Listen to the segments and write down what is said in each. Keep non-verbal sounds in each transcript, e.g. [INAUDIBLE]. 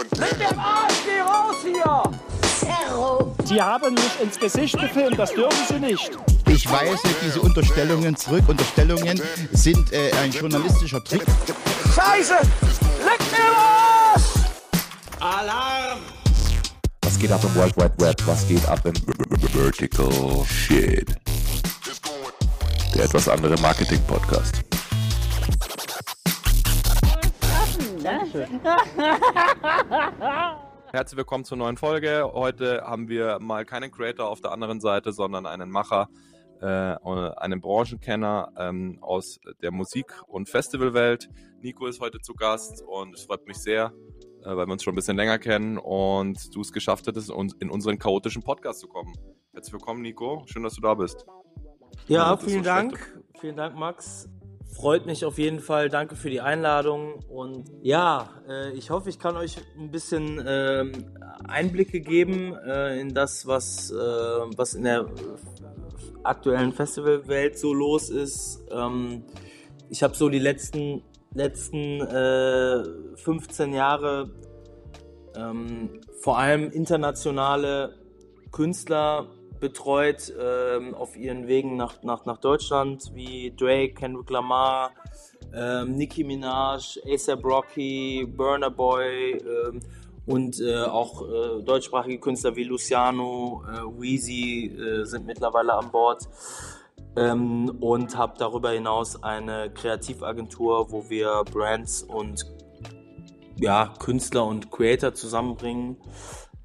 Leg dem Arsch, geh raus hier! Sie haben mich ins Gesicht gefilmt, das dürfen Sie nicht. Ich weise diese Unterstellungen zurück. Unterstellungen sind äh, ein journalistischer Trick. Scheiße! Leg dem Arsch! Alarm! Was geht ab im World Wide Web? Was geht ab im Vertical Shit? Der etwas andere Marketing-Podcast. [LAUGHS] Herzlich willkommen zur neuen Folge. Heute haben wir mal keinen Creator auf der anderen Seite, sondern einen Macher, äh, einen Branchenkenner ähm, aus der Musik- und Festivalwelt. Nico ist heute zu Gast und es freut mich sehr, äh, weil wir uns schon ein bisschen länger kennen und du es geschafft hattest, in unseren chaotischen Podcast zu kommen. Herzlich willkommen, Nico. Schön, dass du da bist. Ja, vielen Dank. Vielen Dank, Max. Freut mich auf jeden Fall. Danke für die Einladung. Und ja, äh, ich hoffe, ich kann euch ein bisschen ähm, Einblicke geben äh, in das, was, äh, was in der aktuellen Festivalwelt so los ist. Ähm, ich habe so die letzten, letzten 15 Jahre ähm, vor allem internationale Künstler betreut ähm, auf ihren Wegen nach, nach, nach Deutschland, wie Drake, Kendrick Lamar, ähm, Nicki Minaj, ASAP Rocky, Burner Boy ähm, und äh, auch äh, deutschsprachige Künstler wie Luciano, äh, Weezy äh, sind mittlerweile an Bord. Ähm, und habe darüber hinaus eine Kreativagentur, wo wir Brands und ja, Künstler und Creator zusammenbringen.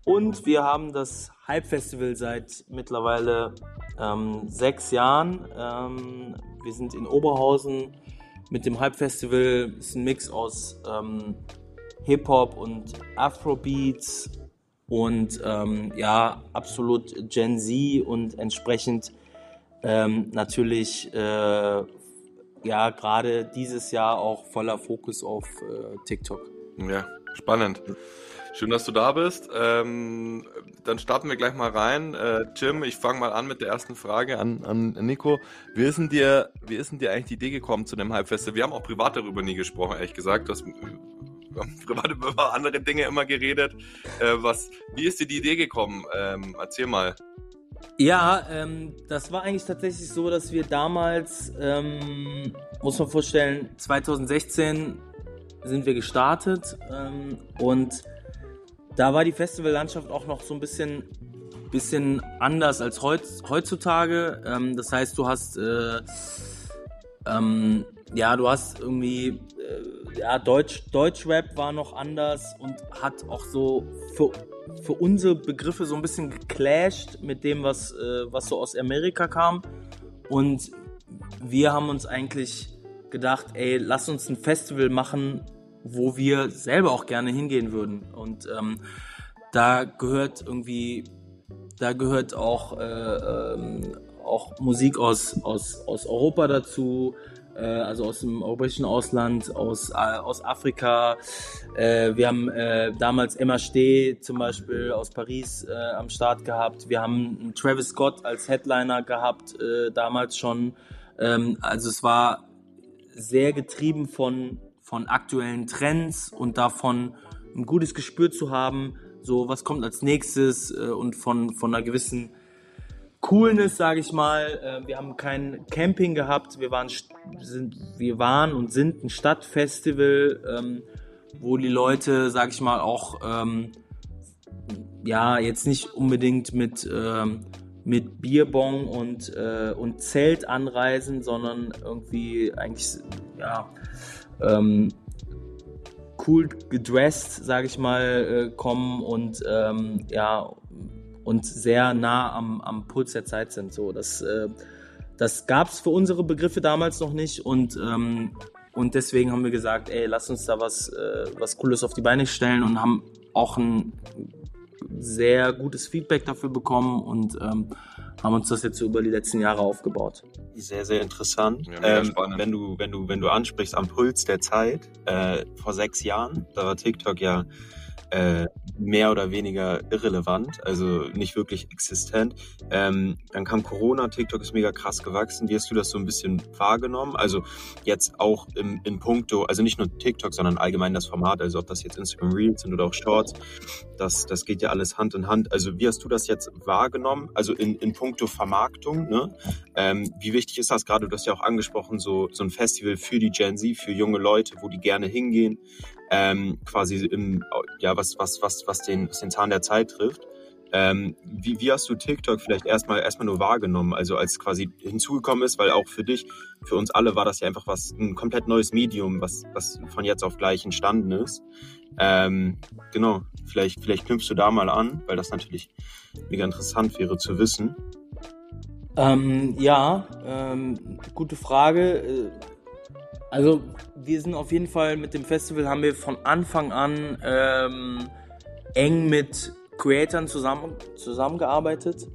Und wir haben das Hype Festival seit mittlerweile ähm, sechs Jahren. Ähm, wir sind in Oberhausen mit dem Hype Festival. Es ist ein Mix aus ähm, Hip-Hop und Afrobeats und ähm, ja, absolut Gen Z und entsprechend ähm, natürlich äh, ja gerade dieses Jahr auch voller Fokus auf äh, TikTok. Ja, spannend. Schön, dass du da bist. Ähm, dann starten wir gleich mal rein. Äh, Jim, ich fange mal an mit der ersten Frage an, an Nico. Wie ist, denn dir, wie ist denn dir eigentlich die Idee gekommen zu dem Halbfeste? Wir haben auch privat darüber nie gesprochen, ehrlich gesagt. Das, wir haben privat über andere Dinge immer geredet. Äh, was, wie ist dir die Idee gekommen? Ähm, erzähl mal. Ja, ähm, das war eigentlich tatsächlich so, dass wir damals, ähm, muss man vorstellen, 2016 sind wir gestartet ähm, und da war die Festivallandschaft auch noch so ein bisschen, bisschen anders als heutzutage. Ähm, das heißt, du hast, äh, ähm, ja, du hast irgendwie, äh, ja, Deutsch, Deutschrap war noch anders und hat auch so für, für unsere Begriffe so ein bisschen geclasht mit dem, was, äh, was so aus Amerika kam. Und wir haben uns eigentlich gedacht, ey, lass uns ein Festival machen, wo wir selber auch gerne hingehen würden. Und ähm, da gehört irgendwie, da gehört auch, äh, ähm, auch Musik aus, aus, aus Europa dazu, äh, also aus dem europäischen Ausland, aus, äh, aus Afrika. Äh, wir haben äh, damals Emma Steh zum Beispiel aus Paris äh, am Start gehabt. Wir haben Travis Scott als Headliner gehabt, damals schon. Ähm, also es war sehr getrieben von von aktuellen Trends und davon ein gutes Gespür zu haben, so was kommt als nächstes äh, und von, von einer gewissen Coolness, sage ich mal. Äh, wir haben kein Camping gehabt, wir waren, sind, wir waren und sind ein Stadtfestival, ähm, wo die Leute, sage ich mal, auch ähm, ja jetzt nicht unbedingt mit ähm, mit Bierbong und, äh, und Zelt anreisen, sondern irgendwie eigentlich ja ähm, cool gedressed, sage ich mal, äh, kommen und ähm, ja und sehr nah am, am Puls der Zeit sind. So, das, äh, das gab es für unsere Begriffe damals noch nicht und ähm, und deswegen haben wir gesagt, ey, lass uns da was, äh, was Cooles auf die Beine stellen und haben auch ein sehr gutes Feedback dafür bekommen und ähm, haben uns das jetzt so über die letzten Jahre aufgebaut. Sehr, sehr interessant. Ja, ähm, wenn du, wenn du, wenn du ansprichst am Puls der Zeit, äh, vor sechs Jahren, da war TikTok ja äh, mehr oder weniger irrelevant, also nicht wirklich existent. Ähm, dann kam Corona, TikTok ist mega krass gewachsen. Wie hast du das so ein bisschen wahrgenommen? Also jetzt auch im, in puncto, also nicht nur TikTok, sondern allgemein das Format, also ob das jetzt Instagram Reels sind oder auch Shorts, das, das geht ja alles Hand in Hand. Also wie hast du das jetzt wahrgenommen? Also in, in puncto Vermarktung, ne? Ähm, wie wichtig ist das gerade? Du hast ja auch angesprochen, so, so ein Festival für die Gen Z, für junge Leute, wo die gerne hingehen ähm, quasi im, ja, was, was, was, was, den, was den Zahn der Zeit trifft. Ähm, wie, wie hast du TikTok vielleicht erstmal erstmal nur wahrgenommen, also als quasi hinzugekommen ist, weil auch für dich, für uns alle war das ja einfach was, ein komplett neues Medium, was, was von jetzt auf gleich entstanden ist. Ähm, genau, vielleicht, vielleicht knüpfst du da mal an, weil das natürlich mega interessant wäre zu wissen. Ähm, ja, ähm, gute Frage. Also wir sind auf jeden Fall mit dem Festival haben wir von Anfang an ähm, eng mit Creatoren zusammen, zusammengearbeitet.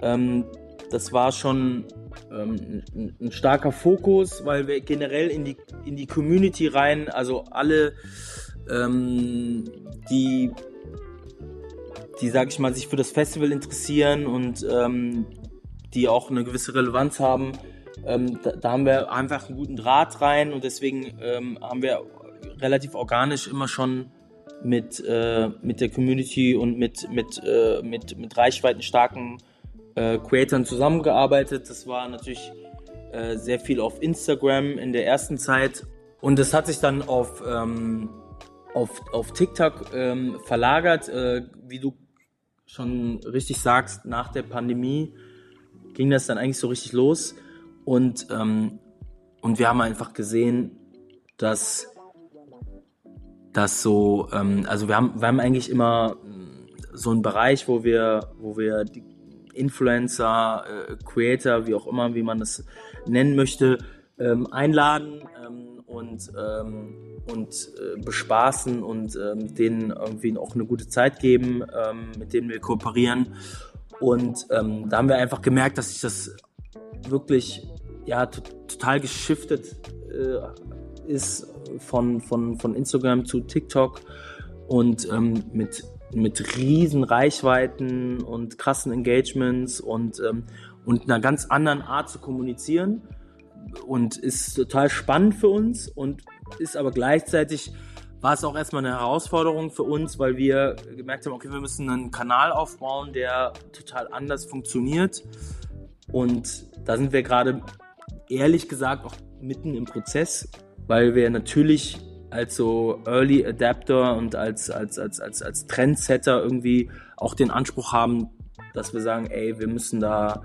Ähm, das war schon ähm, ein, ein, starker Fokus, weil wir generell in die, in die Community rein, also alle, ähm, die, die, sag ich mal, sich für das Festival interessieren und ähm, die auch eine gewisse Relevanz haben, ähm, da, da, haben wir einfach einen guten Draht rein und deswegen ähm, haben wir relativ organisch immer schon mit, äh, mit der Community und mit, mit, äh, mit, mit reichweitenstarken äh, Creatoren zusammengearbeitet. Das war natürlich äh, sehr viel auf Instagram in der ersten Zeit und das hat sich dann auf, ähm, auf, auf TikTok ähm, verlagert. Äh, wie du schon richtig sagst, nach der Pandemie ging das dann eigentlich so richtig los. Und, ähm, und wir haben einfach gesehen, dass dass so, ähm, also wir haben, wir haben eigentlich immer so einen Bereich, wo wir, wo wir Influencer, äh, Creator, wie auch immer, wie man das nennen möchte, ähm, einladen ähm, und, ähm, und äh, bespaßen und ähm, denen irgendwie auch eine gute Zeit geben, ähm, mit denen wir kooperieren. Und da haben wir einfach gemerkt, dass sich das wirklich ja, total geschiftet äh, ist von, von, von Instagram zu TikTok und ähm, mit, mit riesen Reichweiten und krassen Engagements und, ähm, und einer ganz anderen Art zu kommunizieren und ist total spannend für uns und ist aber gleichzeitig war es auch erstmal eine Herausforderung für uns, weil wir gemerkt haben, okay, wir müssen einen Kanal aufbauen, der total anders funktioniert. Und da sind wir gerade ehrlich gesagt auch mitten im Prozess, weil wir natürlich als so Early Adapter und als, als, als, als, als Trendsetter irgendwie auch den Anspruch haben, dass wir sagen, ey, wir müssen da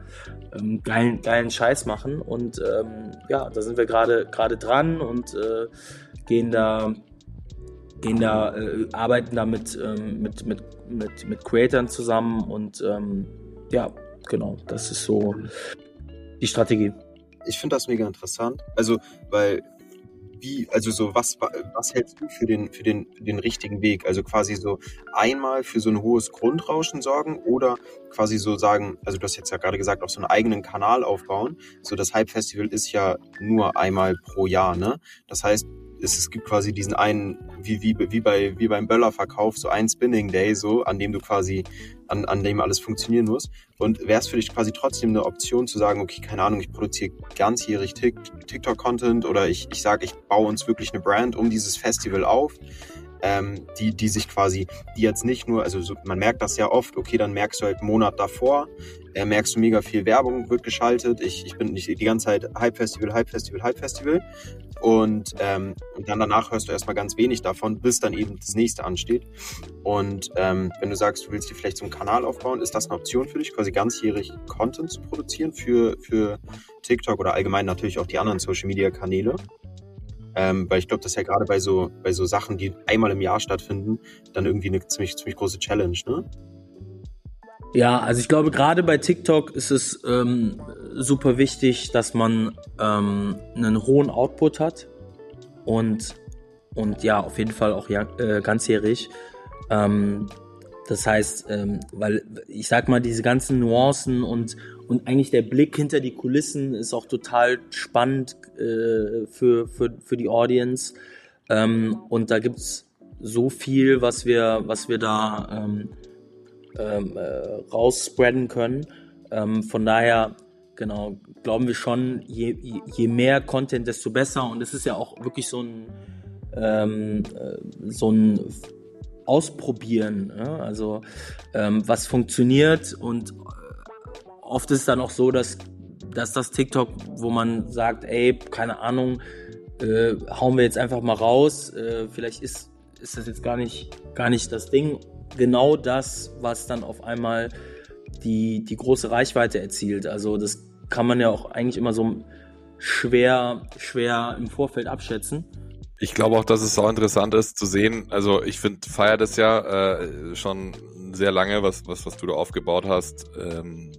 ähm, geilen, geilen Scheiß machen. Und ähm, ja, da sind wir gerade dran und äh, gehen da gehen da, äh, arbeiten da mit, ähm, mit, mit, mit, mit Creatoren zusammen und ähm, ja, genau, das ist so die Strategie ich finde das mega interessant. Also, weil wie, also so, was, was hältst du für den, für den, für den richtigen Weg? Also quasi so einmal für so ein hohes Grundrauschen sorgen oder quasi so sagen, also du hast jetzt ja gerade gesagt, auch so einen eigenen Kanal aufbauen. So das Hype Festival ist ja nur einmal pro Jahr, ne? Das heißt, es, es gibt quasi diesen einen, wie, wie, wie, bei, wie beim Böllerverkauf, so ein Spinning Day, so, an dem du quasi, an, an dem alles funktionieren muss. Und wäre es für dich quasi trotzdem eine Option zu sagen, okay, keine Ahnung, ich produziere ganzjährig TikTok-Content oder ich, ich sage, ich baue uns wirklich eine Brand um dieses Festival auf ähm, die, die sich quasi, die jetzt nicht nur, also so, man merkt das ja oft, okay, dann merkst du halt einen Monat davor, äh, merkst du mega viel Werbung wird geschaltet. Ich, ich bin nicht die ganze Zeit Hype Festival, Hype Festival, Hype Festival. Und, ähm, und dann danach hörst du erstmal ganz wenig davon, bis dann eben das nächste ansteht. Und ähm, wenn du sagst, du willst dir vielleicht so einen Kanal aufbauen, ist das eine Option für dich, quasi ganzjährig Content zu produzieren für, für TikTok oder allgemein natürlich auch die anderen Social Media Kanäle? Ähm, weil ich glaube, das ist ja gerade bei so, bei so Sachen, die einmal im Jahr stattfinden, dann irgendwie eine ziemlich, ziemlich große Challenge, ne? Ja, also ich glaube, gerade bei TikTok ist es ähm, super wichtig, dass man ähm, einen hohen Output hat und, und ja, auf jeden Fall auch ja, äh, ganzjährig. Ähm, das heißt, ähm, weil ich sag mal, diese ganzen Nuancen und, und eigentlich der Blick hinter die Kulissen ist auch total spannend äh, für, für, für die Audience. Ähm, und da gibt's so viel, was wir, was wir da ähm, ähm, äh, rausspreaden können. Ähm, von daher, genau, glauben wir schon, je, je mehr Content, desto besser. Und es ist ja auch wirklich so ein, ähm, äh, so ein Ausprobieren. Ja? Also ähm, was funktioniert und oft ist es dann auch so, dass, dass das TikTok, wo man sagt, ey, keine Ahnung, äh, hauen wir jetzt einfach mal raus, äh, vielleicht ist, ist das jetzt gar nicht, gar nicht das Ding. Genau das, was dann auf einmal die, die große Reichweite erzielt. Also das kann man ja auch eigentlich immer so schwer, schwer im Vorfeld abschätzen. Ich glaube auch, dass es auch interessant ist zu sehen. Also ich finde, feier das ja äh, schon sehr lange, was, was, was du da aufgebaut hast. Ähm,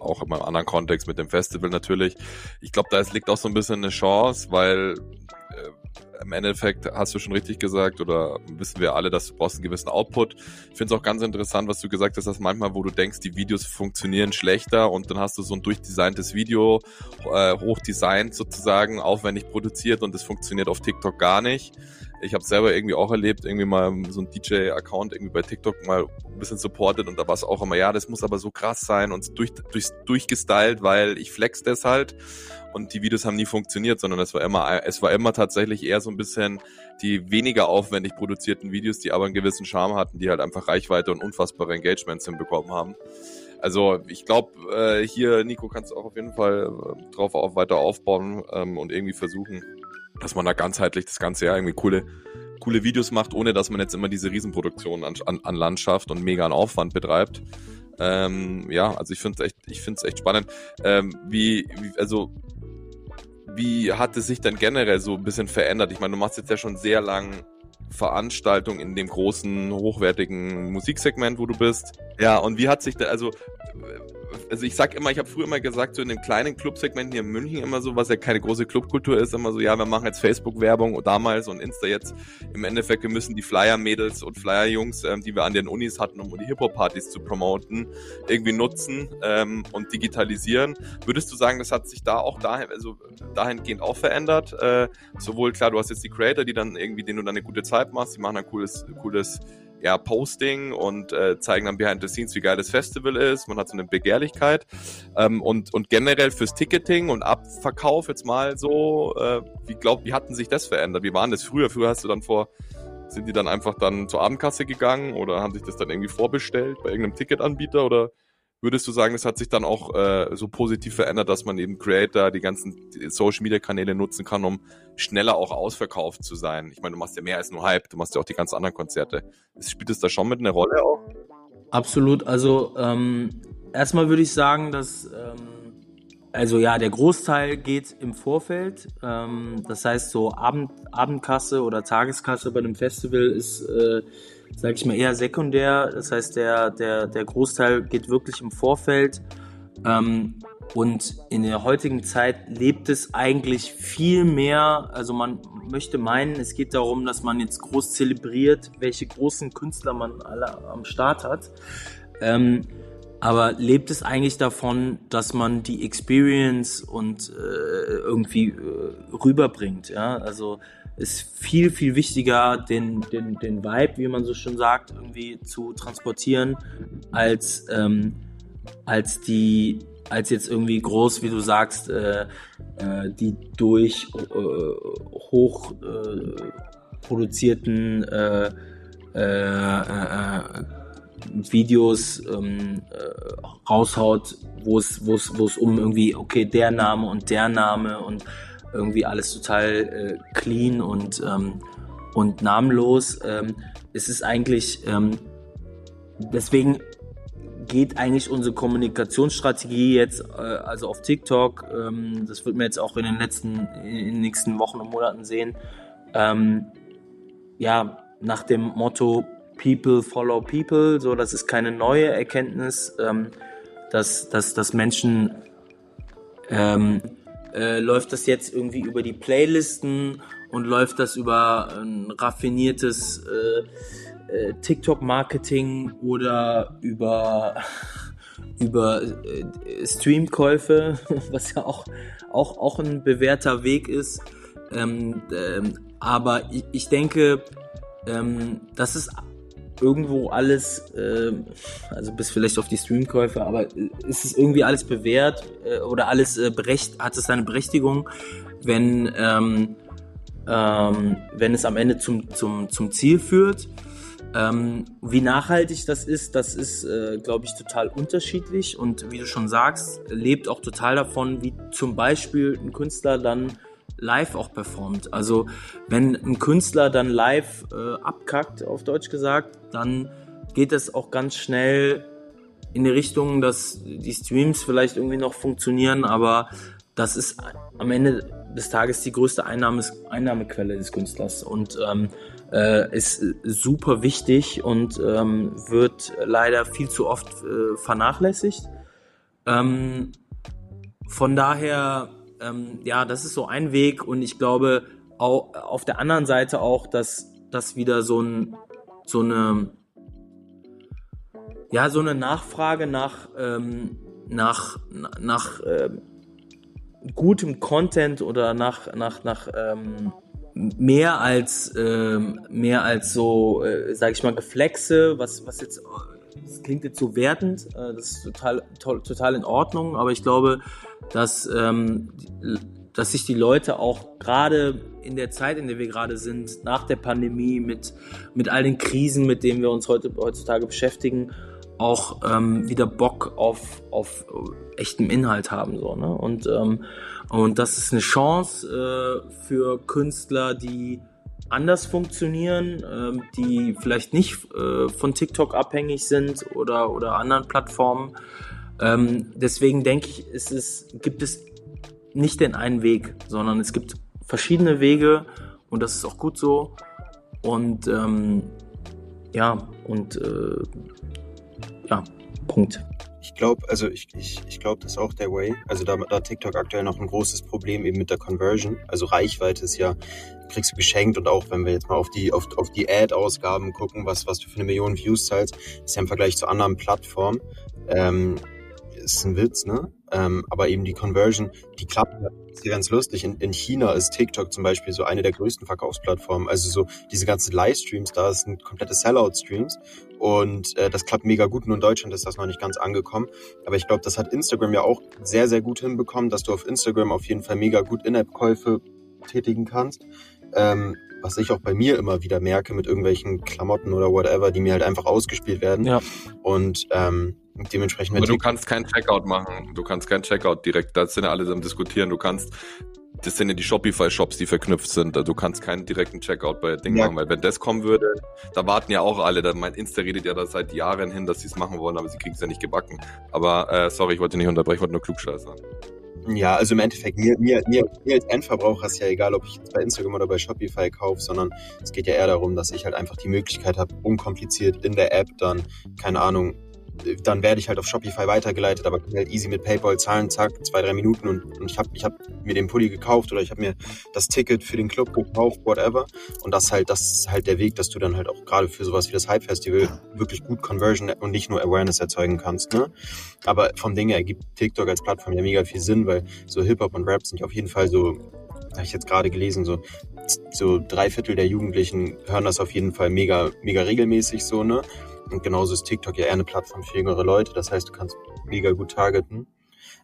auch in meinem anderen Kontext mit dem Festival natürlich. Ich glaube, da liegt auch so ein bisschen eine Chance, weil äh, im Endeffekt hast du schon richtig gesagt oder wissen wir alle, dass du brauchst einen gewissen Output. Ich finde es auch ganz interessant, was du gesagt hast, dass manchmal, wo du denkst, die Videos funktionieren schlechter und dann hast du so ein durchdesigntes Video, äh, hochdesignt sozusagen, aufwendig produziert und es funktioniert auf TikTok gar nicht. Ich habe selber irgendwie auch erlebt, irgendwie mal so ein DJ-Account irgendwie bei TikTok mal ein bisschen supported und da war es auch immer, ja, das muss aber so krass sein und durch, durch, durchgestylt, weil ich flex das halt und die Videos haben nie funktioniert, sondern es war immer, es war immer tatsächlich eher so ein bisschen die weniger aufwendig produzierten Videos, die aber einen gewissen Charme hatten, die halt einfach Reichweite und unfassbare Engagements hinbekommen haben. Also ich glaube, äh, hier, Nico, kannst du auch auf jeden Fall äh, drauf auch weiter aufbauen ähm, und irgendwie versuchen, dass man da ganzheitlich das ganze Jahr irgendwie coole, coole Videos macht, ohne dass man jetzt immer diese Riesenproduktion an, an, an Landschaft und mega an Aufwand betreibt. Ähm, ja, also ich finde es echt, ich finde es echt spannend. Ähm, wie, wie, also wie hat es sich denn generell so ein bisschen verändert? Ich meine, du machst jetzt ja schon sehr lang Veranstaltung in dem großen, hochwertigen Musiksegment, wo du bist. Ja, und wie hat sich da, also also ich sag immer, ich habe früher immer gesagt, so in dem kleinen Clubsegment hier in München immer so, was ja keine große Clubkultur ist, immer so, ja, wir machen jetzt Facebook-Werbung damals und Insta jetzt. Im Endeffekt, wir müssen die Flyer-Mädels und Flyer-Jungs, ähm, die wir an den Unis hatten, um die Hip-Hop-Partys zu promoten, irgendwie nutzen ähm, und digitalisieren. Würdest du sagen, das hat sich da auch dahin, also dahingehend auch verändert? Äh, sowohl klar, du hast jetzt die Creator, die dann irgendwie, denen du dann eine gute Zeit machst, die machen ein cooles, cooles ja, Posting und äh, zeigen dann behind the scenes, wie geil das Festival ist. Man hat so eine Begehrlichkeit. Ähm, und, und generell fürs Ticketing und Abverkauf jetzt mal so, äh, wie glaubt, wie hatten sich das verändert? Wie waren das früher? Früher hast du dann vor, sind die dann einfach dann zur Abendkasse gegangen oder haben sich das dann irgendwie vorbestellt bei irgendeinem Ticketanbieter oder Würdest du sagen, es hat sich dann auch äh, so positiv verändert, dass man eben Creator, die ganzen Social Media Kanäle nutzen kann, um schneller auch ausverkauft zu sein? Ich meine, du machst ja mehr als nur Hype, du machst ja auch die ganzen anderen Konzerte. Spielt es da schon mit einer Rolle auch? Absolut. Also ähm, erstmal würde ich sagen, dass ähm, also ja, der Großteil geht im Vorfeld. Ähm, das heißt, so Abend, Abendkasse oder Tageskasse bei einem Festival ist äh, sage ich mal, eher sekundär. Das heißt, der, der, der Großteil geht wirklich im Vorfeld. Ähm, und in der heutigen Zeit lebt es eigentlich viel mehr. Also man möchte meinen, es geht darum, dass man jetzt groß zelebriert, welche großen Künstler man alle am Start hat. Ähm, aber lebt es eigentlich davon, dass man die Experience und äh, irgendwie äh, rüberbringt, ja? Also ist viel, viel wichtiger, den, den, den Vibe, wie man so schön sagt, irgendwie zu transportieren, als, ähm, als die, als jetzt irgendwie groß, wie du sagst, äh, äh, die durch äh, hoch äh, produzierten äh, äh, Videos ähm, äh, raushaut, wo es, wo es, wo es um irgendwie, okay, der Name und der Name und irgendwie alles total äh, clean und, ähm, und namenlos. Ähm, es ist eigentlich, ähm, deswegen geht eigentlich unsere Kommunikationsstrategie jetzt, äh, also auf TikTok, ähm, das wird man jetzt auch in den letzten, in den nächsten Wochen und Monaten sehen, ähm, ja, nach dem Motto People follow people, so, das ist keine neue Erkenntnis, ähm, dass, dass, dass Menschen ähm, äh, läuft das jetzt irgendwie über die Playlisten und läuft das über ein raffiniertes äh, äh, TikTok-Marketing oder über [LAUGHS] über äh, Streamkäufe, [LAUGHS] was ja auch, auch, auch ein bewährter Weg ist. Ähm, ähm, aber ich, ich denke, ähm, das ist irgendwo alles, äh, also bis vielleicht auf die Streamkäufe, aber ist es irgendwie alles bewährt äh, oder alles äh, berecht, hat es seine Berechtigung, wenn, ähm, ähm, wenn es am Ende zum, zum, zum Ziel führt. Ähm, wie nachhaltig das ist, das ist, äh, glaube ich, total unterschiedlich und wie du schon sagst, lebt auch total davon, wie zum Beispiel ein Künstler dann live auch performt. Also wenn ein Künstler dann live äh, abkackt, auf Deutsch gesagt, dann geht es auch ganz schnell in die Richtung, dass die Streams vielleicht irgendwie noch funktionieren, aber das ist am Ende des Tages die größte Einnahmes Einnahmequelle des Künstlers und ähm, äh, ist super wichtig und ähm, wird leider viel zu oft äh, vernachlässigt. Ähm, von daher ähm, ja, das ist so ein Weg und ich glaube auch auf der anderen Seite auch, dass das wieder so ein so eine ja so eine Nachfrage nach ähm, nach nach äh, gutem Content oder nach nach nach ähm, mehr als ähm, mehr als so äh, sage ich mal Geflexe, was was jetzt das klingt jetzt so wertend, äh, das ist total, to total in Ordnung, aber ich glaube, dass, ähm, dass sich die Leute auch gerade in der Zeit, in der wir gerade sind, nach der Pandemie, mit, mit all den Krisen, mit denen wir uns heute, heutzutage beschäftigen, auch ähm, wieder Bock auf, auf echtem Inhalt haben. So, ne? und, ähm, und das ist eine Chance äh, für Künstler, die anders funktionieren, ähm, die vielleicht nicht äh, von TikTok abhängig sind oder, oder anderen Plattformen. Ähm, deswegen denke ich, ist es, gibt es nicht den einen Weg, sondern es gibt verschiedene Wege und das ist auch gut so. Und ähm, ja, und äh, ja, Punkt. Ich glaube, also ich, ich, ich glaube, das ist auch der Way. Also da, da TikTok aktuell noch ein großes Problem eben mit der Conversion. Also Reichweite ist ja, kriegst du geschenkt und auch wenn wir jetzt mal auf die, auf, auf die Ad-Ausgaben gucken, was, was du für eine Million Views zahlst, ist ja im Vergleich zu anderen Plattformen. Ähm, ist ein Witz, ne? Ähm, aber eben die Conversion, die klappt. Ist ja ganz lustig. In, in China ist TikTok zum Beispiel so eine der größten Verkaufsplattformen. Also so diese ganzen Livestreams, da sind komplette Sellout-Streams. Und äh, das klappt mega gut. Nur in Deutschland ist das noch nicht ganz angekommen. Aber ich glaube, das hat Instagram ja auch sehr, sehr gut hinbekommen, dass du auf Instagram auf jeden Fall mega gut In-App-Käufe tätigen kannst. Ähm, was ich auch bei mir immer wieder merke mit irgendwelchen Klamotten oder whatever, die mir halt einfach ausgespielt werden. Ja. Und ähm, dementsprechend. Aber du kannst keinen Checkout machen. Du kannst keinen Checkout direkt. Da sind ja alle am diskutieren. Du kannst, das sind ja die Shopify-Shops, die verknüpft sind. Du kannst keinen direkten Checkout bei Ding ja. machen, weil wenn das kommen würde, da warten ja auch alle. Da mein Insta redet ja da seit Jahren hin, dass sie es machen wollen, aber sie kriegen es ja nicht gebacken. Aber äh, sorry, ich wollte nicht unterbrechen, ich wollte nur klugscheißern. Ja, also im Endeffekt, mir, mir, mir, mir als Endverbraucher ist ja egal, ob ich jetzt bei Instagram oder bei Shopify kaufe, sondern es geht ja eher darum, dass ich halt einfach die Möglichkeit habe, unkompliziert in der App dann, keine Ahnung, dann werde ich halt auf Shopify weitergeleitet, aber kann halt easy mit PayPal zahlen, zack, zwei, drei Minuten und, und ich habe ich hab mir den Pulli gekauft oder ich habe mir das Ticket für den Club gekauft, whatever. Und das halt, das ist halt der Weg, dass du dann halt auch gerade für sowas wie das Hype Festival wirklich gut Conversion und nicht nur Awareness erzeugen kannst. Ne? Aber vom Ding her ergibt TikTok als Plattform ja mega viel Sinn, weil so Hip-Hop und Rap sind ja auf jeden Fall so, habe ich jetzt gerade gelesen, so so drei Viertel der Jugendlichen hören das auf jeden Fall mega, mega regelmäßig so, ne? Und genauso ist TikTok ja eher eine Plattform für jüngere Leute. Das heißt, du kannst mega gut targeten.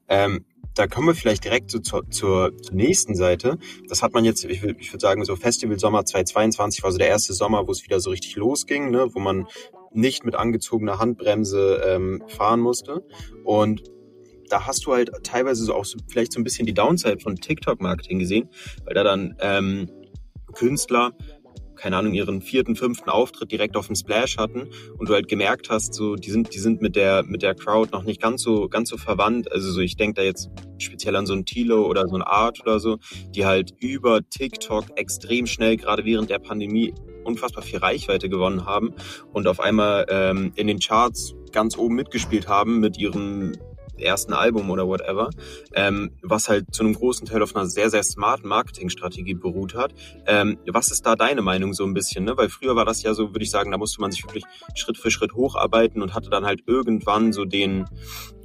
Ähm, da kommen wir vielleicht direkt so zur, zur, zur nächsten Seite. Das hat man jetzt, ich, ich würde sagen, so Festival Sommer 2022 war so der erste Sommer, wo es wieder so richtig losging, ne? wo man nicht mit angezogener Handbremse ähm, fahren musste. Und da hast du halt teilweise so auch so, vielleicht so ein bisschen die Downside von TikTok-Marketing gesehen, weil da dann ähm, Künstler keine Ahnung, ihren vierten, fünften Auftritt direkt auf dem Splash hatten und du halt gemerkt hast, so, die sind, die sind mit der, mit der Crowd noch nicht ganz so, ganz so verwandt. Also so, ich denke da jetzt speziell an so ein Tilo oder so ein Art oder so, die halt über TikTok extrem schnell, gerade während der Pandemie, unfassbar viel Reichweite gewonnen haben und auf einmal ähm, in den Charts ganz oben mitgespielt haben mit ihren ersten Album oder whatever, ähm, was halt zu einem großen Teil auf einer sehr, sehr smarten Marketingstrategie beruht hat. Ähm, was ist da deine Meinung so ein bisschen? Ne? Weil früher war das ja so, würde ich sagen, da musste man sich wirklich Schritt für Schritt hocharbeiten und hatte dann halt irgendwann so den,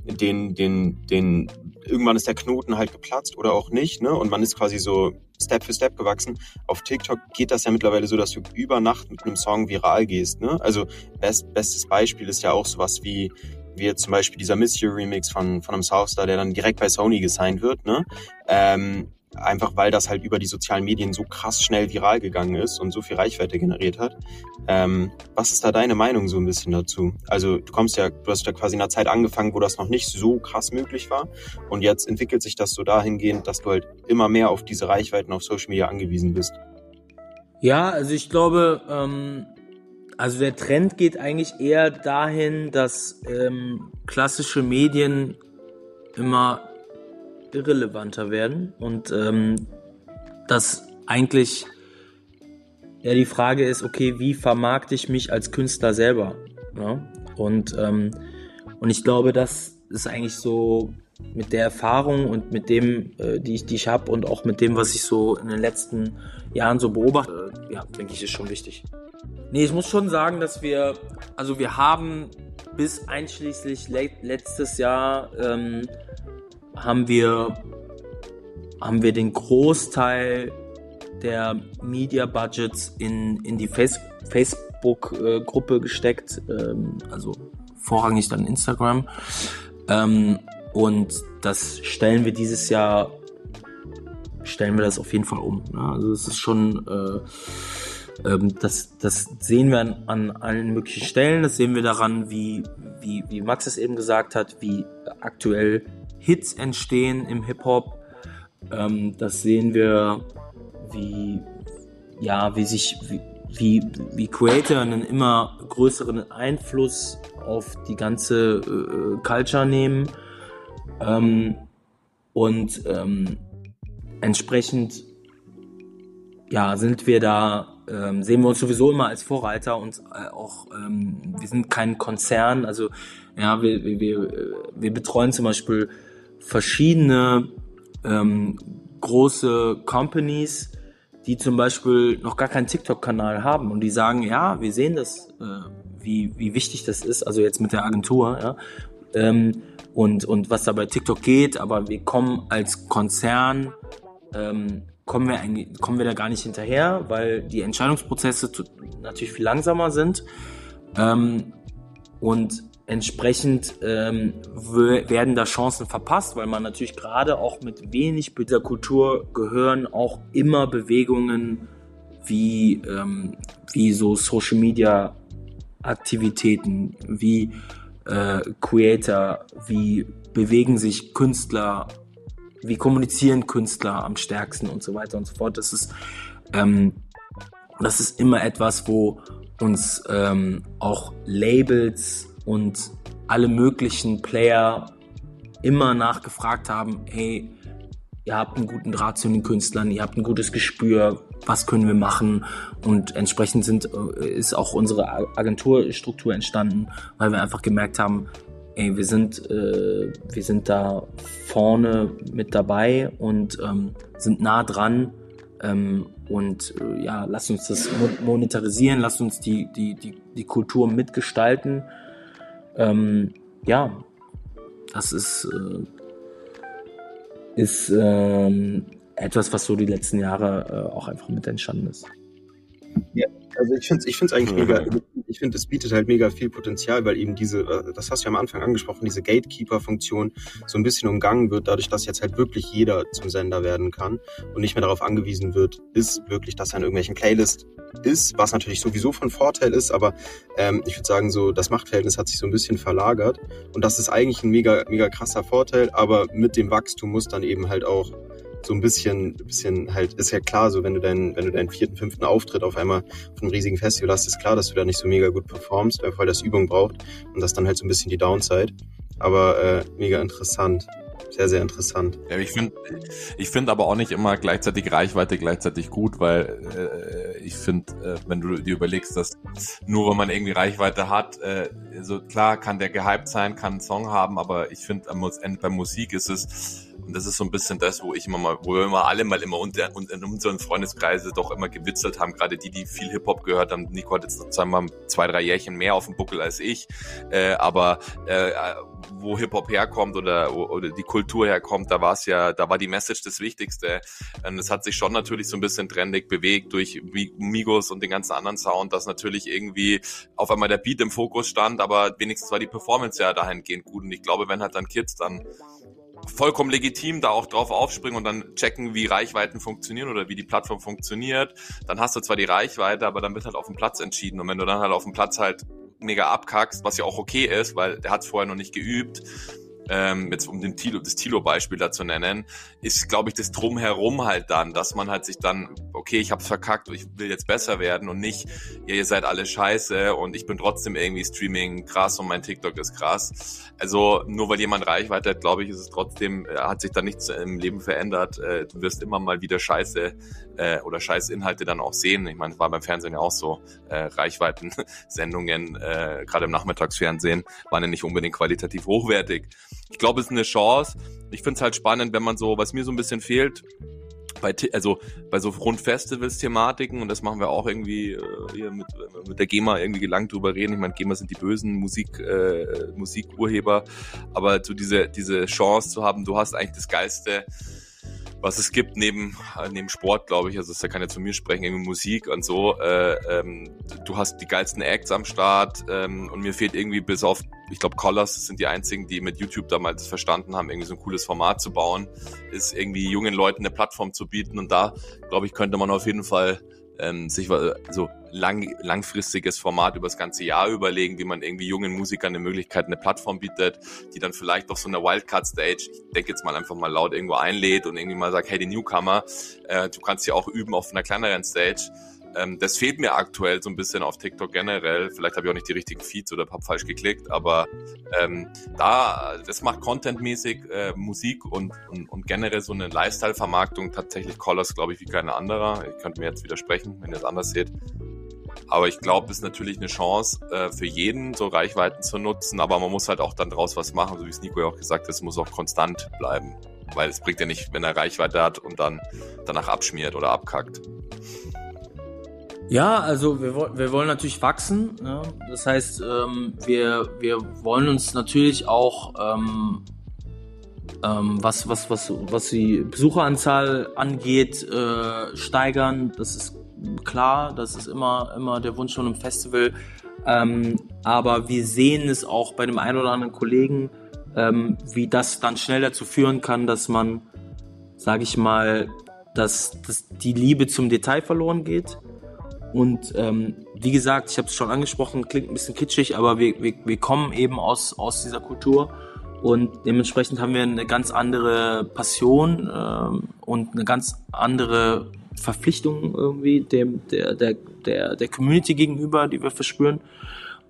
den, den, den irgendwann ist der Knoten halt geplatzt oder auch nicht, ne? Und man ist quasi so Step für Step gewachsen. Auf TikTok geht das ja mittlerweile so, dass du über Nacht mit einem Song viral gehst, ne? Also best, bestes Beispiel ist ja auch sowas wie wie jetzt zum Beispiel dieser Miss You Remix von, von einem Southstar, der dann direkt bei Sony gesigned wird, ne? Ähm, einfach weil das halt über die sozialen Medien so krass schnell viral gegangen ist und so viel Reichweite generiert hat. Ähm, was ist da deine Meinung so ein bisschen dazu? Also du kommst ja, du hast ja quasi in einer Zeit angefangen, wo das noch nicht so krass möglich war und jetzt entwickelt sich das so dahingehend, dass du halt immer mehr auf diese Reichweiten auf Social Media angewiesen bist. Ja, also ich glaube, ähm, also der Trend geht eigentlich eher dahin, dass ähm, klassische Medien immer irrelevanter werden und ähm, dass eigentlich ja die Frage ist, okay, wie vermarkte ich mich als Künstler selber? Ja? Und, ähm, und ich glaube, das ist eigentlich so mit der Erfahrung und mit dem, äh, die ich, die ich habe und auch mit dem, was ich so in den letzten Jahren so beobachte, ja, denke ich, ist schon wichtig. Nee, ich muss schon sagen, dass wir, also wir haben bis einschließlich le letztes Jahr ähm, haben wir, haben wir den Großteil der Media Budgets in, in die Face Facebook-Gruppe gesteckt, ähm, also vorrangig dann Instagram. Ähm, und das stellen wir dieses Jahr, stellen wir das auf jeden Fall um. Ne? Also es ist schon, äh, ähm, das, das sehen wir an, an allen möglichen Stellen, das sehen wir daran, wie, wie, wie Max es eben gesagt hat, wie aktuell Hits entstehen im Hip-Hop. Ähm, das sehen wir, wie, ja, wie sich, wie, wie, wie Creator einen immer größeren Einfluss auf die ganze äh, Culture nehmen. Ähm, und ähm, entsprechend ja, sind wir da, ähm, sehen wir uns sowieso immer als Vorreiter und äh, auch, ähm, wir sind kein Konzern, also ja, wir, wir, wir, wir betreuen zum Beispiel verschiedene ähm, große Companies, die zum Beispiel noch gar keinen TikTok-Kanal haben und die sagen, ja, wir sehen das, äh, wie, wie wichtig das ist, also jetzt mit der Agentur, ja, ähm, und, und was da bei TikTok geht, aber wir kommen als Konzern, ähm, kommen wir, kommen wir da gar nicht hinterher, weil die Entscheidungsprozesse natürlich viel langsamer sind. Ähm, und Entsprechend ähm, werden da Chancen verpasst, weil man natürlich gerade auch mit wenig dieser gehören auch immer Bewegungen wie, ähm, wie so Social Media Aktivitäten, wie äh, Creator, wie bewegen sich Künstler, wie kommunizieren Künstler am stärksten und so weiter und so fort. Das ist, ähm, das ist immer etwas, wo uns ähm, auch Labels und alle möglichen Player immer nachgefragt haben, hey, ihr habt einen guten Draht zu den Künstlern, ihr habt ein gutes Gespür, was können wir machen und entsprechend sind, äh, ist auch unsere Agenturstruktur entstanden, weil wir einfach gemerkt haben, ey, wir sind, äh, wir sind da vorne mit dabei und ähm, sind nah dran ähm, und äh, ja, lasst uns das monetarisieren, lasst uns die, die, die, die Kultur mitgestalten ähm, ja, das ist, äh, ist ähm, etwas, was so die letzten Jahre äh, auch einfach mit entstanden ist. Ja, also ich finde es ich find's eigentlich mega, ich finde, es bietet halt mega viel Potenzial, weil eben diese, äh, das hast du ja am Anfang angesprochen, diese Gatekeeper-Funktion so ein bisschen umgangen wird, dadurch, dass jetzt halt wirklich jeder zum Sender werden kann und nicht mehr darauf angewiesen wird, ist wirklich, dass er in irgendwelchen Playlists ist, was natürlich sowieso von Vorteil ist, aber ähm, ich würde sagen, so das Machtverhältnis hat sich so ein bisschen verlagert und das ist eigentlich ein mega, mega krasser Vorteil, aber mit dem Wachstum muss dann eben halt auch so ein bisschen, bisschen halt, ist ja klar, so wenn du deinen, wenn du deinen vierten, fünften Auftritt auf einmal von einem riesigen Festival hast, ist klar, dass du da nicht so mega gut performst, weil das Übung braucht und das dann halt so ein bisschen die Downside. Aber äh, mega interessant. Sehr, sehr interessant. Ja, ich finde ich finde aber auch nicht immer gleichzeitig Reichweite gleichzeitig gut, weil äh, ich finde, äh, wenn du dir überlegst, dass nur wenn man irgendwie Reichweite hat, äh, so klar kann der gehypt sein, kann einen Song haben, aber ich finde, bei Musik ist es Und das ist so ein bisschen das, wo ich immer mal, wo wir immer alle mal immer unter, in unseren Freundeskreise doch immer gewitzelt haben, gerade die, die viel Hip-Hop gehört haben. Nico hat jetzt sozusagen mal zwei, drei Jährchen mehr auf dem Buckel als ich. Äh, aber äh, wo Hip-Hop herkommt oder, oder die Kultur herkommt, da war es ja, da war die Message das Wichtigste. Und es hat sich schon natürlich so ein bisschen trendig bewegt durch Migos und den ganzen anderen Sound, dass natürlich irgendwie auf einmal der Beat im Fokus stand, aber wenigstens war die Performance ja dahingehend gut. Und ich glaube, wenn halt dann Kids dann vollkommen legitim da auch drauf aufspringen und dann checken, wie Reichweiten funktionieren oder wie die Plattform funktioniert, dann hast du zwar die Reichweite, aber dann wird halt auf dem Platz entschieden. Und wenn du dann halt auf dem Platz halt mega abkackst, was ja auch okay ist, weil der hat es vorher noch nicht geübt, ähm, jetzt um den Tilo, das Tilo-Beispiel da zu nennen, ist, glaube ich, das Drumherum halt dann, dass man halt sich dann, okay, ich hab's verkackt, ich will jetzt besser werden und nicht, ja, ihr seid alle scheiße und ich bin trotzdem irgendwie Streaming krass und mein TikTok ist krass. Also nur weil jemand Reichweite hat, glaube ich, ist es trotzdem, äh, hat sich da nichts im Leben verändert. Äh, du wirst immer mal wieder Scheiße äh, oder Scheißinhalte dann auch sehen. Ich meine, es war beim Fernsehen ja auch so, äh, Reichweiten-Sendungen, äh, gerade im Nachmittagsfernsehen, waren ja nicht unbedingt qualitativ hochwertig ich glaube, es ist eine Chance. Ich finde es halt spannend, wenn man so, was mir so ein bisschen fehlt, bei, also bei so rund Festivals-Thematiken, und das machen wir auch irgendwie äh, hier mit, mit der GEMA irgendwie gelangt drüber reden. Ich meine, GEMA sind die bösen Musik, äh, Musikurheber, aber so diese, diese Chance zu haben, du hast eigentlich das geilste was es gibt neben, äh, neben Sport, glaube ich, also da kann ja zu mir sprechen, irgendwie Musik und so. Äh, ähm, du hast die geilsten Acts am Start ähm, und mir fehlt irgendwie bis auf, ich glaube, Collars sind die einzigen, die mit YouTube damals verstanden haben, irgendwie so ein cooles Format zu bauen, ist irgendwie jungen Leuten eine Plattform zu bieten und da, glaube ich, könnte man auf jeden Fall ähm, sich so lang, langfristiges Format über das ganze Jahr überlegen, wie man irgendwie jungen Musikern eine Möglichkeit, eine Plattform bietet, die dann vielleicht auf so einer Wildcard-Stage, ich denke jetzt mal einfach mal laut irgendwo einlädt und irgendwie mal sagt, hey, die Newcomer, äh, du kannst ja auch üben auf einer kleineren Stage ähm, das fehlt mir aktuell so ein bisschen auf TikTok generell. Vielleicht habe ich auch nicht die richtigen Feeds oder habe falsch geklickt, aber ähm, da, das macht contentmäßig äh, Musik und, und, und generell so eine Lifestyle-Vermarktung tatsächlich Collars, glaube ich, wie keine anderer. Ich könnte mir jetzt widersprechen, wenn ihr es anders seht. Aber ich glaube, es ist natürlich eine Chance äh, für jeden, so Reichweiten zu nutzen. Aber man muss halt auch dann draus was machen, so wie es Nico ja auch gesagt hat, es muss auch konstant bleiben. Weil es bringt ja nicht, wenn er Reichweite hat und dann danach abschmiert oder abkackt. Ja, also wir, wir wollen natürlich wachsen. Ja? Das heißt, ähm, wir, wir wollen uns natürlich auch, ähm, ähm, was, was, was, was die Besucheranzahl angeht, äh, steigern. Das ist klar, das ist immer, immer der Wunsch von einem Festival. Ähm, aber wir sehen es auch bei dem einen oder anderen Kollegen, ähm, wie das dann schnell dazu führen kann, dass man, sage ich mal, dass, dass die Liebe zum Detail verloren geht und ähm, wie gesagt, ich habe es schon angesprochen, klingt ein bisschen kitschig, aber wir, wir, wir kommen eben aus, aus dieser Kultur und dementsprechend haben wir eine ganz andere Passion ähm, und eine ganz andere Verpflichtung irgendwie dem, der, der, der, der Community gegenüber, die wir verspüren.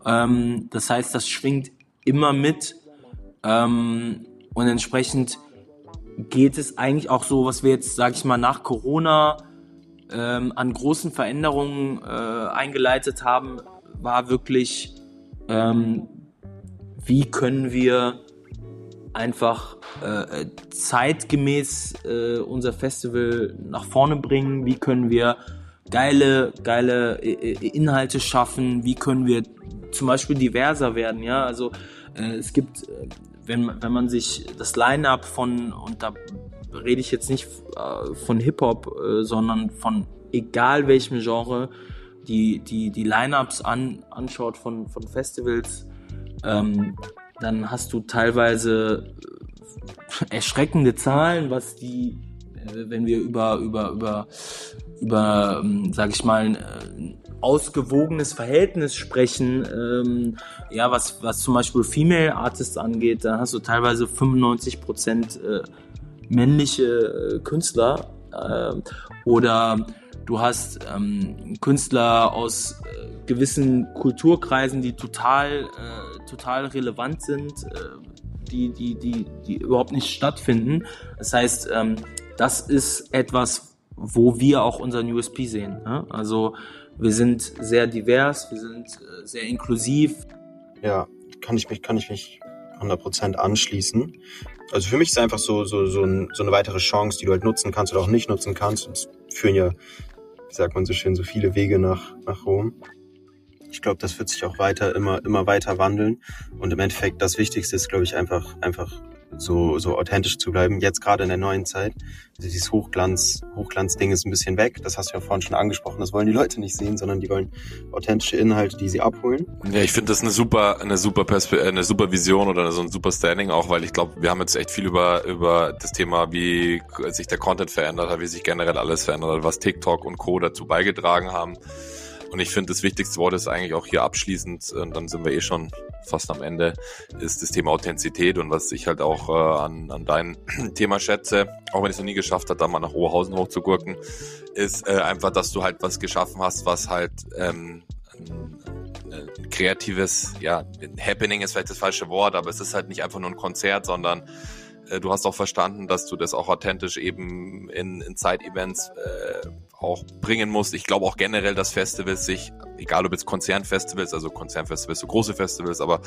Ähm, das heißt, das schwingt immer mit ähm, und entsprechend geht es eigentlich auch so, was wir jetzt, sage ich mal, nach Corona ähm, an großen Veränderungen äh, eingeleitet haben, war wirklich, ähm, wie können wir einfach äh, zeitgemäß äh, unser Festival nach vorne bringen, wie können wir geile, geile äh, äh, Inhalte schaffen, wie können wir zum Beispiel diverser werden, ja, also äh, es gibt, wenn, wenn man sich das Line-Up von, und da rede ich jetzt nicht äh, von Hip-Hop, äh, sondern von egal welchem Genre, die, die, die Line-Ups an, anschaut von, von Festivals, ähm, dann hast du teilweise äh, erschreckende Zahlen, was die, äh, wenn wir über, über, über, über, ähm, sag ich mal, äh, ausgewogenes Verhältnis sprechen, ähm, ja, was, was zum Beispiel Female Artists angeht, dann hast du teilweise 95 Prozent äh, männliche äh, Künstler äh, oder du hast ähm, Künstler aus äh, gewissen Kulturkreisen, die total, total relevant sind, die, die, die, die überhaupt nicht stattfinden. Das heißt, ähm, das ist etwas, wo wir auch unseren USP sehen. Ne? Also wir sind sehr divers, wir sind sehr inklusiv. Ja, kann ich mich, kann ich mich 100% anschließen. Also für mich ist es einfach so, so, so, ein, so eine weitere Chance, die du halt nutzen kannst oder auch nicht nutzen kannst. Und es führen ja, wie sagt man so schön, so viele Wege nach, nach Rom. Ich glaube, das wird sich auch weiter, immer, immer weiter wandeln. Und im Endeffekt, das Wichtigste ist, glaube ich, einfach, einfach so, so authentisch zu bleiben. Jetzt gerade in der neuen Zeit. Also dieses Hochglanz, Hochglanz-Ding ist ein bisschen weg. Das hast du ja vorhin schon angesprochen. Das wollen die Leute nicht sehen, sondern die wollen authentische Inhalte, die sie abholen. Ja, ich finde das eine super, eine super Perspe äh, eine super Vision oder so ein super Standing auch, weil ich glaube, wir haben jetzt echt viel über, über das Thema, wie sich der Content verändert hat, wie sich generell alles verändert hat, was TikTok und Co. dazu beigetragen haben. Und ich finde, das wichtigste Wort ist eigentlich auch hier abschließend, und dann sind wir eh schon fast am Ende, ist das Thema Authentizität und was ich halt auch äh, an, an dein [CLEARS THROAT] Thema schätze, auch wenn ich es noch nie geschafft habe, da mal nach Oberhausen hochzugurken, ist äh, einfach, dass du halt was geschaffen hast, was halt ähm, kreatives, ja, Happening ist vielleicht das falsche Wort, aber es ist halt nicht einfach nur ein Konzert, sondern äh, du hast auch verstanden, dass du das auch authentisch eben in, in Zeitevents äh, auch bringen musst. Ich glaube auch generell, dass Festivals sich, egal ob jetzt Konzernfestivals, also Konzernfestivals, so große Festivals, aber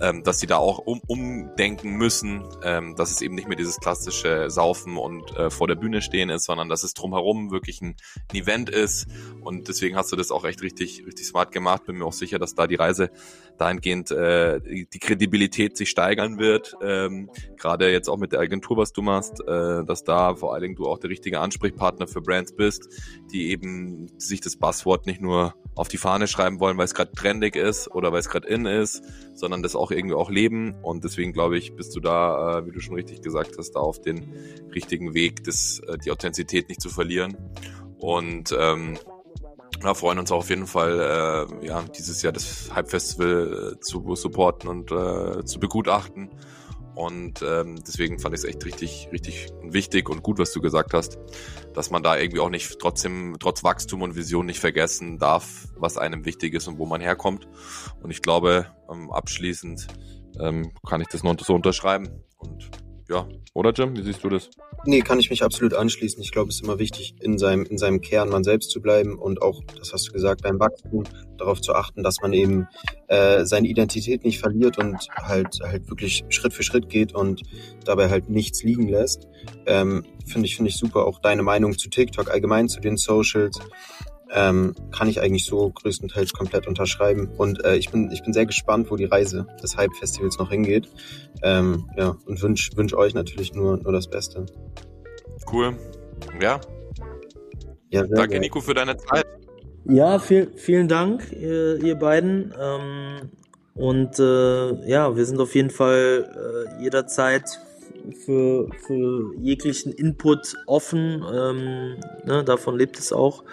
ähm, dass sie da auch um, umdenken müssen, ähm, dass es eben nicht mehr dieses klassische Saufen und äh, vor der Bühne stehen ist, sondern dass es drumherum wirklich ein, ein Event ist. Und deswegen hast du das auch echt richtig, richtig smart gemacht. Bin mir auch sicher, dass da die Reise dahingehend äh, die, Kredibilität sich steigern wird. Ähm, Gerade jetzt auch mit der Agentur, was du machst, äh, dass da vor allen Dingen du auch der richtige Ansprechpartner für Brands bist, die eben sich das Buzzword nicht nur auf die Fahne schreiben wollen, weil es gerade trendig ist oder weil es gerade in ist, sondern das auch irgendwie auch leben. Und deswegen glaube ich, bist du da, äh, wie du schon richtig gesagt hast, da auf den richtigen Weg, das, äh, die Authentizität nicht zu verlieren. Und ähm, ja, freuen uns auch auf jeden Fall, äh, ja, dieses Jahr das Hype Festival äh, zu supporten und äh, zu begutachten. Und ähm, deswegen fand ich es echt richtig, richtig wichtig und gut, was du gesagt hast, dass man da irgendwie auch nicht trotzdem, trotz Wachstum und Vision nicht vergessen darf, was einem wichtig ist und wo man herkommt. Und ich glaube, ähm, abschließend ähm, kann ich das noch so unterschreiben. Und ja, oder Jim, wie siehst du das? Nee, kann ich mich absolut anschließen. Ich glaube, es ist immer wichtig, in seinem, in seinem Kern man selbst zu bleiben und auch, das hast du gesagt, beim Wachstum darauf zu achten, dass man eben äh, seine Identität nicht verliert und halt halt wirklich Schritt für Schritt geht und dabei halt nichts liegen lässt. Ähm, finde ich, finde ich super. Auch deine Meinung zu TikTok, allgemein zu den Socials ähm, kann ich eigentlich so größtenteils komplett unterschreiben. Und äh, ich, bin, ich bin sehr gespannt, wo die Reise des Hype-Festivals noch hingeht. Ähm, ja, und wünsche wünsch euch natürlich nur, nur das Beste. Cool. Ja. ja Danke, geil. Nico, für deine Zeit. Ja, viel, vielen Dank, ihr, ihr beiden. Ähm, und äh, ja, wir sind auf jeden Fall äh, jederzeit für, für jeglichen Input offen. Ähm, ne, davon lebt es auch.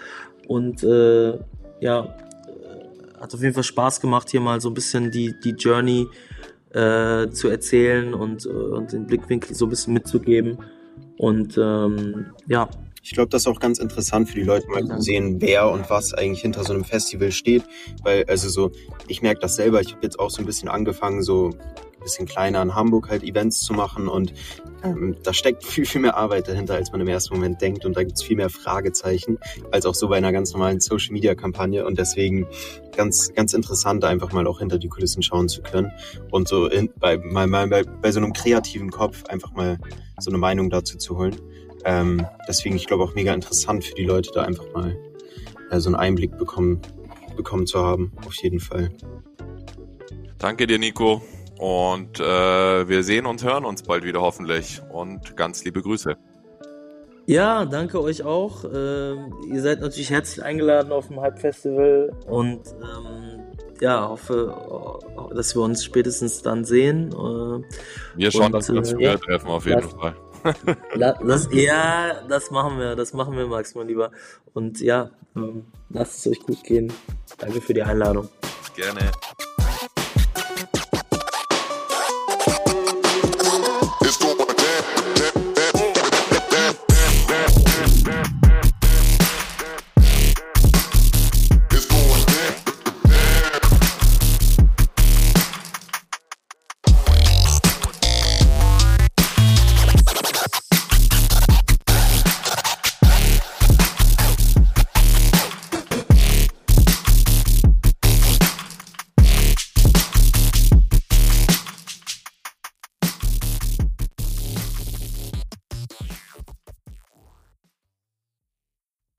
Und äh, ja, äh, hat auf jeden Fall Spaß gemacht, hier mal so ein bisschen die, die Journey äh, zu erzählen und, äh, und den Blickwinkel so ein bisschen mitzugeben. Und ähm, ja. Ich glaube, das ist auch ganz interessant für die Leute mal zu sehen, wer und was eigentlich hinter so einem Festival steht. Weil, also so, ich merke das selber, ich habe jetzt auch so ein bisschen angefangen, so bisschen kleiner in Hamburg halt Events zu machen und ähm, da steckt [LAUGHS] viel, viel mehr Arbeit dahinter, als man im ersten Moment denkt und da gibt's viel mehr Fragezeichen, als auch so bei einer ganz normalen Social-Media-Kampagne und deswegen ganz, ganz interessant, einfach mal auch hinter die Kulissen schauen zu können und so in, bei, mal, mal, bei, bei so einem kreativen Kopf einfach mal so eine Meinung dazu zu holen. Ähm, deswegen, ich glaube auch mega interessant für die Leute, da einfach mal äh, so einen Einblick bekommen, bekommen zu haben, auf jeden Fall. Danke dir, Nico. Und äh, wir sehen und hören uns bald wieder hoffentlich. Und ganz liebe Grüße. Ja, danke euch auch. Ähm, ihr seid natürlich herzlich eingeladen auf dem Hype-Festival und ähm, ja, hoffe, äh, dass wir uns spätestens dann sehen. Äh, wir schauen, und, dass wir uns früher äh, treffen, auf jeden das, Fall. [LAUGHS] das, ja, das machen wir, das machen wir, Max, mein Lieber. Und ja, ähm, lasst es euch gut gehen. Danke für die Einladung. Gerne.